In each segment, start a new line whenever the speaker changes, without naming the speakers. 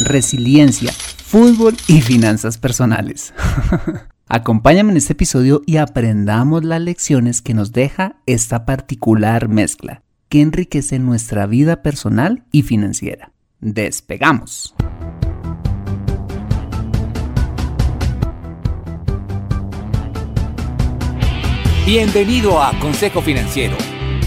resiliencia, fútbol y finanzas personales. Acompáñame en este episodio y aprendamos las lecciones que nos deja esta particular mezcla que enriquece nuestra vida personal y financiera. Despegamos.
Bienvenido a Consejo Financiero,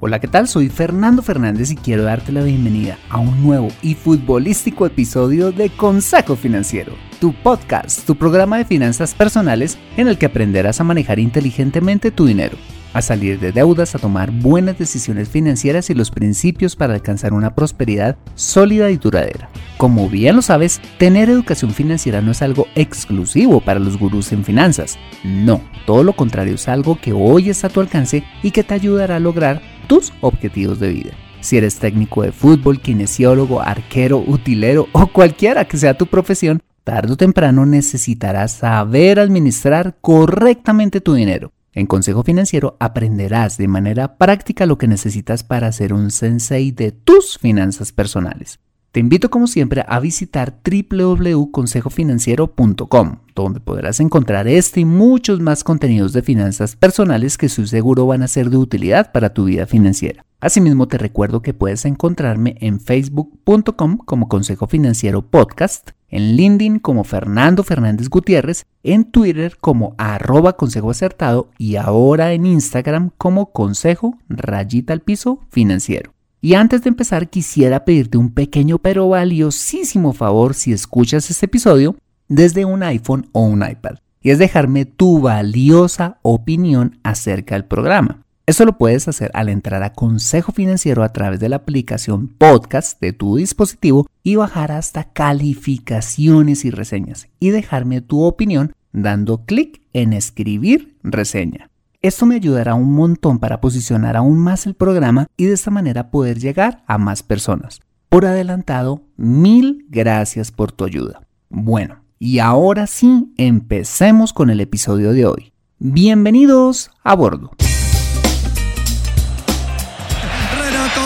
Hola, ¿qué tal? Soy Fernando Fernández y quiero darte la bienvenida a un nuevo y futbolístico episodio de Consejo Financiero, tu podcast, tu programa de finanzas personales en el que aprenderás a manejar inteligentemente tu dinero a salir de deudas, a tomar buenas decisiones financieras y los principios para alcanzar una prosperidad sólida y duradera. Como bien lo sabes, tener educación financiera no es algo exclusivo para los gurús en finanzas. No, todo lo contrario es algo que hoy está a tu alcance y que te ayudará a lograr tus objetivos de vida. Si eres técnico de fútbol, kinesiólogo, arquero, utilero o cualquiera que sea tu profesión, tarde o temprano necesitarás saber administrar correctamente tu dinero. En Consejo Financiero aprenderás de manera práctica lo que necesitas para ser un sensei de tus finanzas personales. Te invito como siempre a visitar www.consejofinanciero.com, donde podrás encontrar este y muchos más contenidos de finanzas personales que estoy seguro van a ser de utilidad para tu vida financiera. Asimismo te recuerdo que puedes encontrarme en facebook.com como Consejo Financiero Podcast, en LinkedIn como Fernando Fernández Gutiérrez, en Twitter como arroba consejo acertado y ahora en Instagram como consejo rayita al piso financiero. Y antes de empezar quisiera pedirte un pequeño pero valiosísimo favor si escuchas este episodio desde un iPhone o un iPad, y es dejarme tu valiosa opinión acerca del programa. Eso lo puedes hacer al entrar a Consejo Financiero a través de la aplicación podcast de tu dispositivo y bajar hasta calificaciones y reseñas y dejarme tu opinión dando clic en escribir reseña. Esto me ayudará un montón para posicionar aún más el programa y de esta manera poder llegar a más personas. Por adelantado, mil gracias por tu ayuda. Bueno, y ahora sí, empecemos con el episodio de hoy. Bienvenidos a bordo.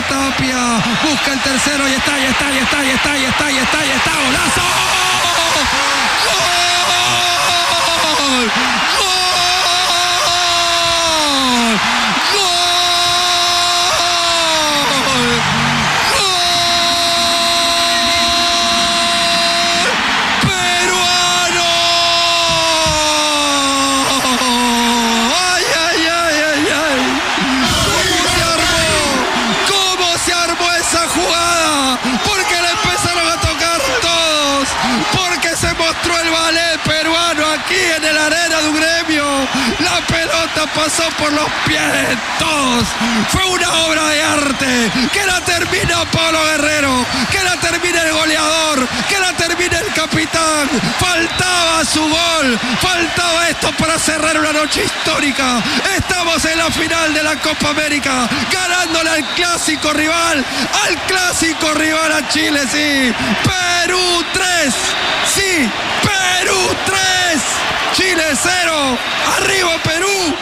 Tapia, busca el tercero y está, y está, y está, y está, y está, y está, y está, golazo. ¡Gol! Pasó por los pies de todos. Fue una obra de arte. Que la termina Pablo Guerrero. Que la termina el goleador. Que la termina el capitán. Faltaba su gol. Faltaba esto para cerrar una noche histórica. Estamos en la final de la Copa América. Ganándole al clásico rival. Al clásico rival a Chile, sí. Perú 3. Sí. Perú 3. Chile 0. Arriba Perú.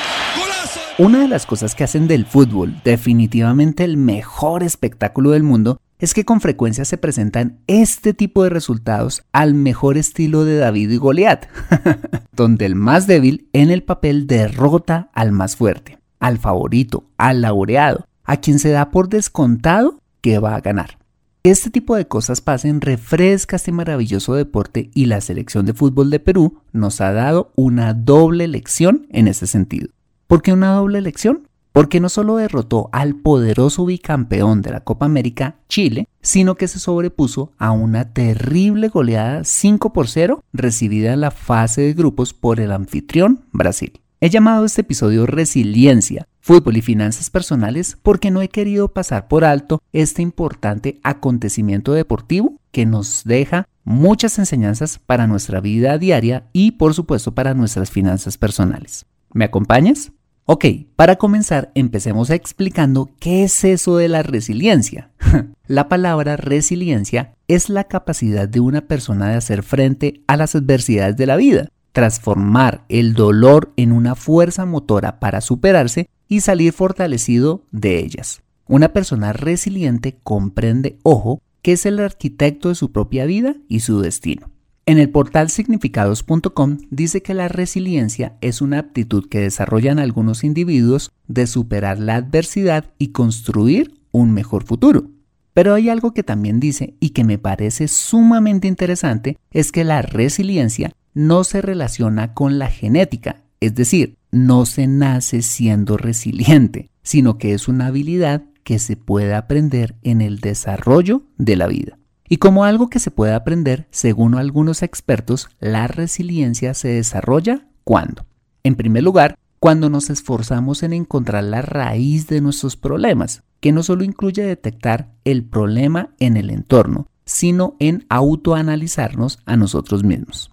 Una de las cosas que hacen del fútbol definitivamente el mejor espectáculo del mundo es que con frecuencia se presentan este tipo de resultados al mejor estilo de David y Goliat, donde el más débil en el papel derrota al más fuerte, al favorito, al laureado, a quien se da por descontado que va a ganar. Este tipo de cosas pasen refresca este maravilloso deporte y la selección de fútbol de Perú nos ha dado una doble lección en ese sentido. ¿Por qué una doble elección? Porque no solo derrotó al poderoso bicampeón de la Copa América, Chile, sino que se sobrepuso a una terrible goleada 5 por 0 recibida en la fase de grupos por el anfitrión Brasil. He llamado este episodio Resiliencia, Fútbol y Finanzas Personales porque no he querido pasar por alto este importante acontecimiento deportivo que nos deja muchas enseñanzas para nuestra vida diaria y por supuesto para nuestras finanzas personales. ¿Me acompañas? Ok, para comenzar empecemos explicando qué es eso de la resiliencia. la palabra resiliencia es la capacidad de una persona de hacer frente a las adversidades de la vida transformar el dolor en una fuerza motora para superarse y salir fortalecido de ellas. Una persona resiliente comprende, ojo, que es el arquitecto de su propia vida y su destino. En el portal significados.com dice que la resiliencia es una aptitud que desarrollan algunos individuos de superar la adversidad y construir un mejor futuro. Pero hay algo que también dice y que me parece sumamente interesante, es que la resiliencia no se relaciona con la genética, es decir, no se nace siendo resiliente, sino que es una habilidad que se puede aprender en el desarrollo de la vida. Y como algo que se puede aprender, según algunos expertos, la resiliencia se desarrolla cuando, en primer lugar, cuando nos esforzamos en encontrar la raíz de nuestros problemas, que no solo incluye detectar el problema en el entorno, sino en autoanalizarnos a nosotros mismos.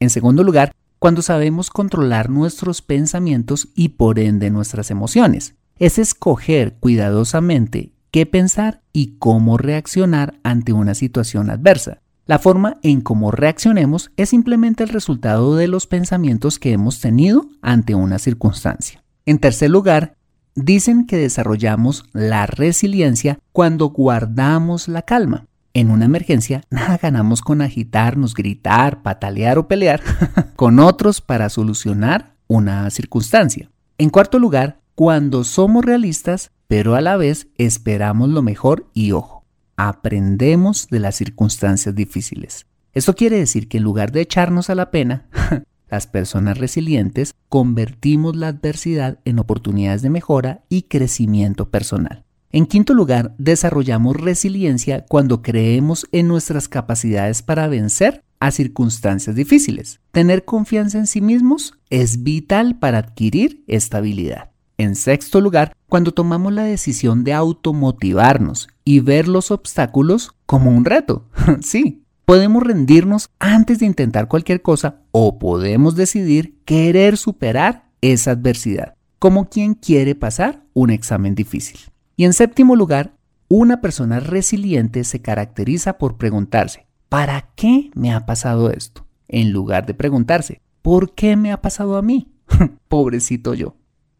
En segundo lugar, cuando sabemos controlar nuestros pensamientos y por ende nuestras emociones. Es escoger cuidadosamente qué pensar y cómo reaccionar ante una situación adversa. La forma en cómo reaccionemos es simplemente el resultado de los pensamientos que hemos tenido ante una circunstancia. En tercer lugar, dicen que desarrollamos la resiliencia cuando guardamos la calma en una emergencia, nada ganamos con agitarnos, gritar, patalear o pelear con otros para solucionar una circunstancia. En cuarto lugar, cuando somos realistas, pero a la vez esperamos lo mejor y ojo, aprendemos de las circunstancias difíciles. Esto quiere decir que en lugar de echarnos a la pena, las personas resilientes convertimos la adversidad en oportunidades de mejora y crecimiento personal. En quinto lugar, desarrollamos resiliencia cuando creemos en nuestras capacidades para vencer a circunstancias difíciles. Tener confianza en sí mismos es vital para adquirir estabilidad. En sexto lugar, cuando tomamos la decisión de automotivarnos y ver los obstáculos como un reto. sí, podemos rendirnos antes de intentar cualquier cosa o podemos decidir querer superar esa adversidad, como quien quiere pasar un examen difícil. Y en séptimo lugar, una persona resiliente se caracteriza por preguntarse, ¿para qué me ha pasado esto? En lugar de preguntarse, ¿por qué me ha pasado a mí? Pobrecito yo.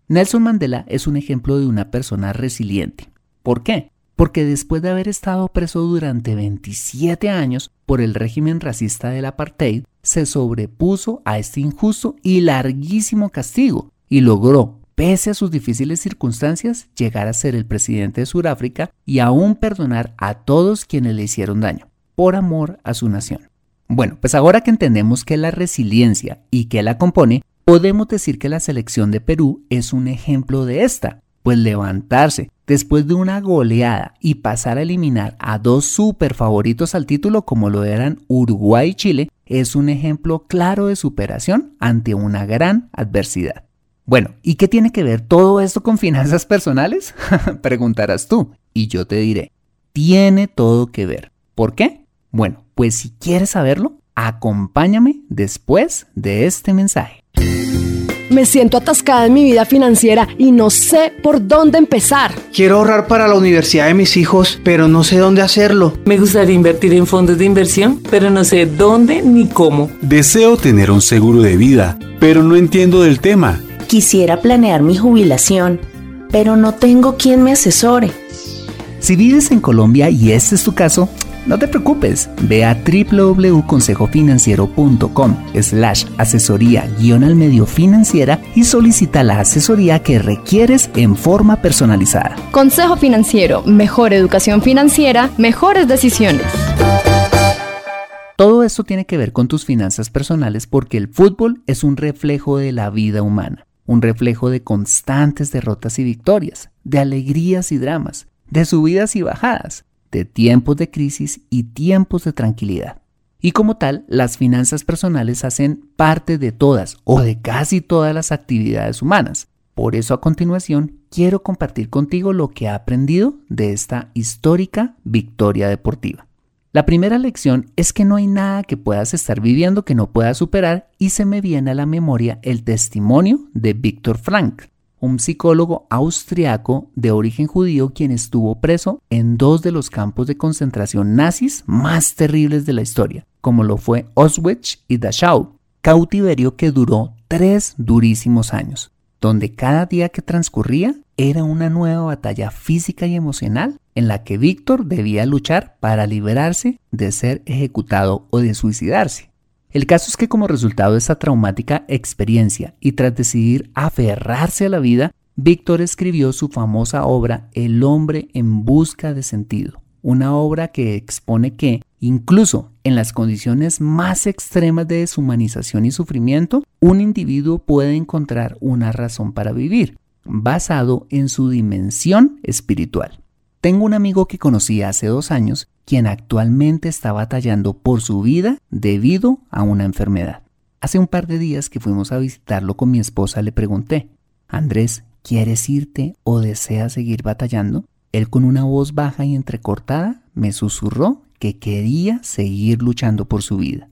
Nelson Mandela es un ejemplo de una persona resiliente. ¿Por qué? Porque después de haber estado preso durante 27 años por el régimen racista del apartheid, se sobrepuso a este injusto y larguísimo castigo y logró pese a sus difíciles circunstancias, llegar a ser el presidente de Sudáfrica y aún perdonar a todos quienes le hicieron daño, por amor a su nación. Bueno, pues ahora que entendemos que la resiliencia y que la compone, podemos decir que la selección de Perú es un ejemplo de esta, pues levantarse después de una goleada y pasar a eliminar a dos super favoritos al título como lo eran Uruguay y Chile es un ejemplo claro de superación ante una gran adversidad. Bueno, ¿y qué tiene que ver todo esto con finanzas personales? Preguntarás tú, y yo te diré, tiene todo que ver. ¿Por qué? Bueno, pues si quieres saberlo, acompáñame después de este mensaje.
Me siento atascada en mi vida financiera y no sé por dónde empezar.
Quiero ahorrar para la universidad de mis hijos, pero no sé dónde hacerlo.
Me gustaría invertir en fondos de inversión, pero no sé dónde ni cómo.
Deseo tener un seguro de vida, pero no entiendo del tema.
Quisiera planear mi jubilación, pero no tengo quien me asesore.
Si vives en Colombia y este es tu caso, no te preocupes, ve a www.consejofinanciero.com slash asesoría guion al medio financiera y solicita la asesoría que requieres en forma personalizada.
Consejo Financiero, mejor educación financiera, mejores decisiones.
Todo esto tiene que ver con tus finanzas personales porque el fútbol es un reflejo de la vida humana un reflejo de constantes derrotas y victorias, de alegrías y dramas, de subidas y bajadas, de tiempos de crisis y tiempos de tranquilidad. Y como tal, las finanzas personales hacen parte de todas o de casi todas las actividades humanas. Por eso a continuación quiero compartir contigo lo que he aprendido de esta histórica victoria deportiva. La primera lección es que no hay nada que puedas estar viviendo que no puedas superar y se me viene a la memoria el testimonio de Víctor Frank, un psicólogo austriaco de origen judío quien estuvo preso en dos de los campos de concentración nazis más terribles de la historia, como lo fue Auschwitz y Dachau, cautiverio que duró tres durísimos años donde cada día que transcurría era una nueva batalla física y emocional en la que Víctor debía luchar para liberarse de ser ejecutado o de suicidarse. El caso es que como resultado de esa traumática experiencia y tras decidir aferrarse a la vida, Víctor escribió su famosa obra El hombre en busca de sentido, una obra que expone que, incluso en las condiciones más extremas de deshumanización y sufrimiento, un individuo puede encontrar una razón para vivir, basado en su dimensión espiritual. Tengo un amigo que conocí hace dos años, quien actualmente está batallando por su vida debido a una enfermedad. Hace un par de días que fuimos a visitarlo con mi esposa le pregunté, Andrés, ¿quieres irte o deseas seguir batallando? Él con una voz baja y entrecortada me susurró que quería seguir luchando por su vida.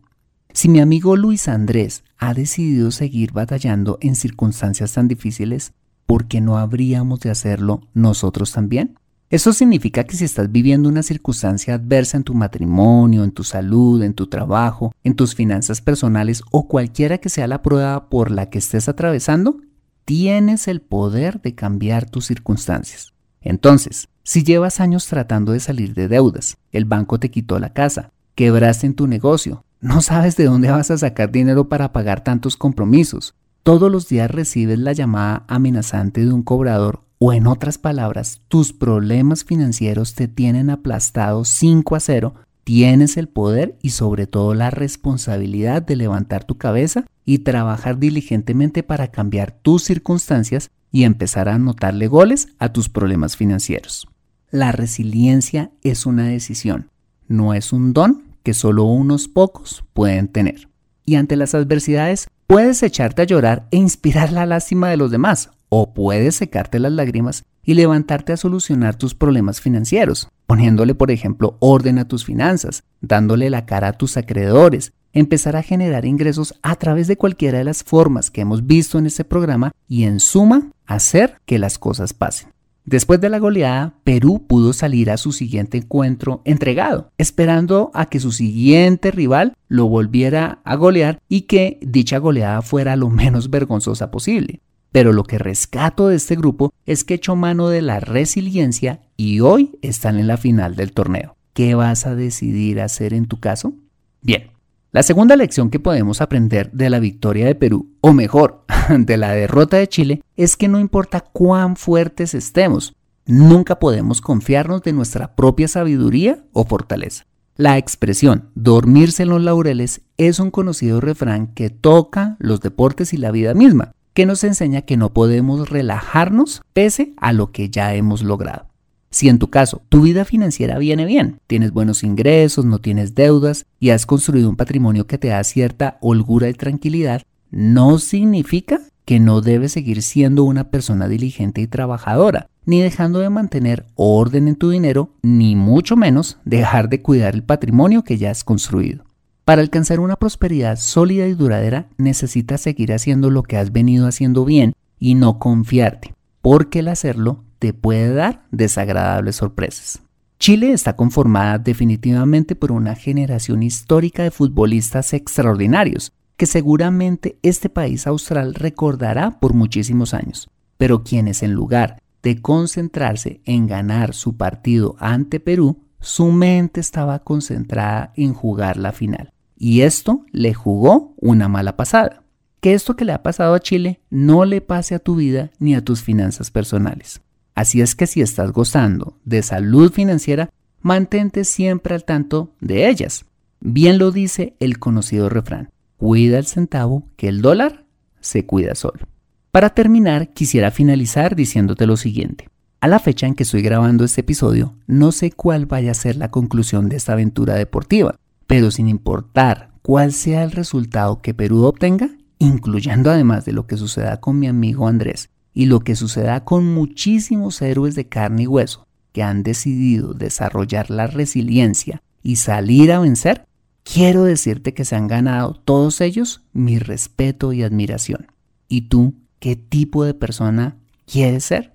Si mi amigo Luis Andrés ha decidido seguir batallando en circunstancias tan difíciles, ¿por qué no habríamos de hacerlo nosotros también? Eso significa que si estás viviendo una circunstancia adversa en tu matrimonio, en tu salud, en tu trabajo, en tus finanzas personales o cualquiera que sea la prueba por la que estés atravesando, tienes el poder de cambiar tus circunstancias. Entonces, si llevas años tratando de salir de deudas, el banco te quitó la casa, quebraste en tu negocio, no sabes de dónde vas a sacar dinero para pagar tantos compromisos, todos los días recibes la llamada amenazante de un cobrador o en otras palabras, tus problemas financieros te tienen aplastado 5 a 0, tienes el poder y sobre todo la responsabilidad de levantar tu cabeza y trabajar diligentemente para cambiar tus circunstancias y empezar a anotarle goles a tus problemas financieros. La resiliencia es una decisión, no es un don que solo unos pocos pueden tener. Y ante las adversidades puedes echarte a llorar e inspirar la lástima de los demás, o puedes secarte las lágrimas y levantarte a solucionar tus problemas financieros, poniéndole por ejemplo orden a tus finanzas, dándole la cara a tus acreedores, empezar a generar ingresos a través de cualquiera de las formas que hemos visto en este programa y en suma hacer que las cosas pasen. Después de la goleada, Perú pudo salir a su siguiente encuentro entregado, esperando a que su siguiente rival lo volviera a golear y que dicha goleada fuera lo menos vergonzosa posible. Pero lo que rescato de este grupo es que echó mano de la resiliencia y hoy están en la final del torneo. ¿Qué vas a decidir hacer en tu caso? Bien, la segunda lección que podemos aprender de la victoria de Perú, o mejor, de la derrota de Chile, es que no importa cuán fuertes estemos, nunca podemos confiarnos de nuestra propia sabiduría o fortaleza. La expresión dormirse en los laureles es un conocido refrán que toca los deportes y la vida misma, que nos enseña que no podemos relajarnos pese a lo que ya hemos logrado. Si en tu caso tu vida financiera viene bien, tienes buenos ingresos, no tienes deudas y has construido un patrimonio que te da cierta holgura y tranquilidad, no significa que no debes seguir siendo una persona diligente y trabajadora, ni dejando de mantener orden en tu dinero, ni mucho menos dejar de cuidar el patrimonio que ya has construido. Para alcanzar una prosperidad sólida y duradera necesitas seguir haciendo lo que has venido haciendo bien y no confiarte, porque el hacerlo te puede dar desagradables sorpresas. Chile está conformada definitivamente por una generación histórica de futbolistas extraordinarios, que seguramente este país austral recordará por muchísimos años, pero quienes en lugar de concentrarse en ganar su partido ante Perú, su mente estaba concentrada en jugar la final. Y esto le jugó una mala pasada. Que esto que le ha pasado a Chile no le pase a tu vida ni a tus finanzas personales. Así es que si estás gozando de salud financiera, mantente siempre al tanto de ellas. Bien lo dice el conocido refrán, cuida el centavo que el dólar se cuida solo. Para terminar, quisiera finalizar diciéndote lo siguiente. A la fecha en que estoy grabando este episodio, no sé cuál vaya a ser la conclusión de esta aventura deportiva, pero sin importar cuál sea el resultado que Perú obtenga, incluyendo además de lo que suceda con mi amigo Andrés y lo que suceda con muchísimos héroes de carne y hueso que han decidido desarrollar la resiliencia y salir a vencer, quiero decirte que se han ganado todos ellos mi respeto y admiración. ¿Y tú qué tipo de persona quieres ser?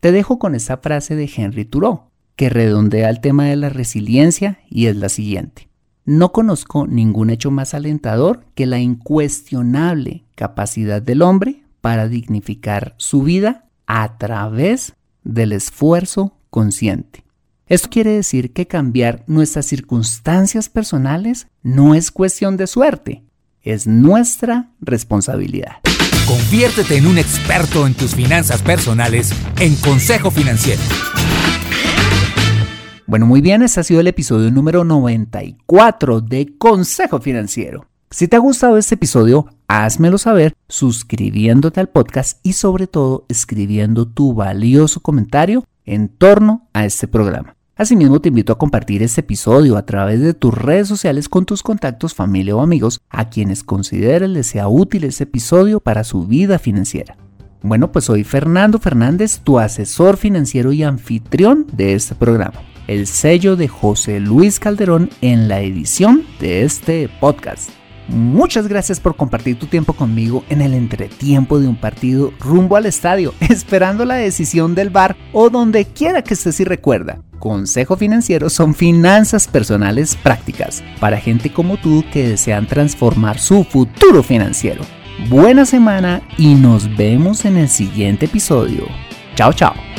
Te dejo con esta frase de Henry Thoreau, que redondea el tema de la resiliencia y es la siguiente. No conozco ningún hecho más alentador que la incuestionable capacidad del hombre para dignificar su vida a través del esfuerzo consciente. Esto quiere decir que cambiar nuestras circunstancias personales no es cuestión de suerte, es nuestra responsabilidad.
Conviértete en un experto en tus finanzas personales en Consejo Financiero.
Bueno, muy bien, este ha sido el episodio número 94 de Consejo Financiero. Si te ha gustado este episodio, házmelo saber suscribiéndote al podcast y sobre todo escribiendo tu valioso comentario en torno a este programa. Asimismo, te invito a compartir este episodio a través de tus redes sociales con tus contactos, familia o amigos a quienes consideres les sea útil este episodio para su vida financiera. Bueno, pues soy Fernando Fernández, tu asesor financiero y anfitrión de este programa el sello de José Luis Calderón en la edición de este podcast. Muchas gracias por compartir tu tiempo conmigo en el entretiempo de un partido rumbo al estadio, esperando la decisión del bar o donde quiera que estés y recuerda. Consejo Financiero son finanzas personales prácticas para gente como tú que desean transformar su futuro financiero. Buena semana y nos vemos en el siguiente episodio. Chao, chao.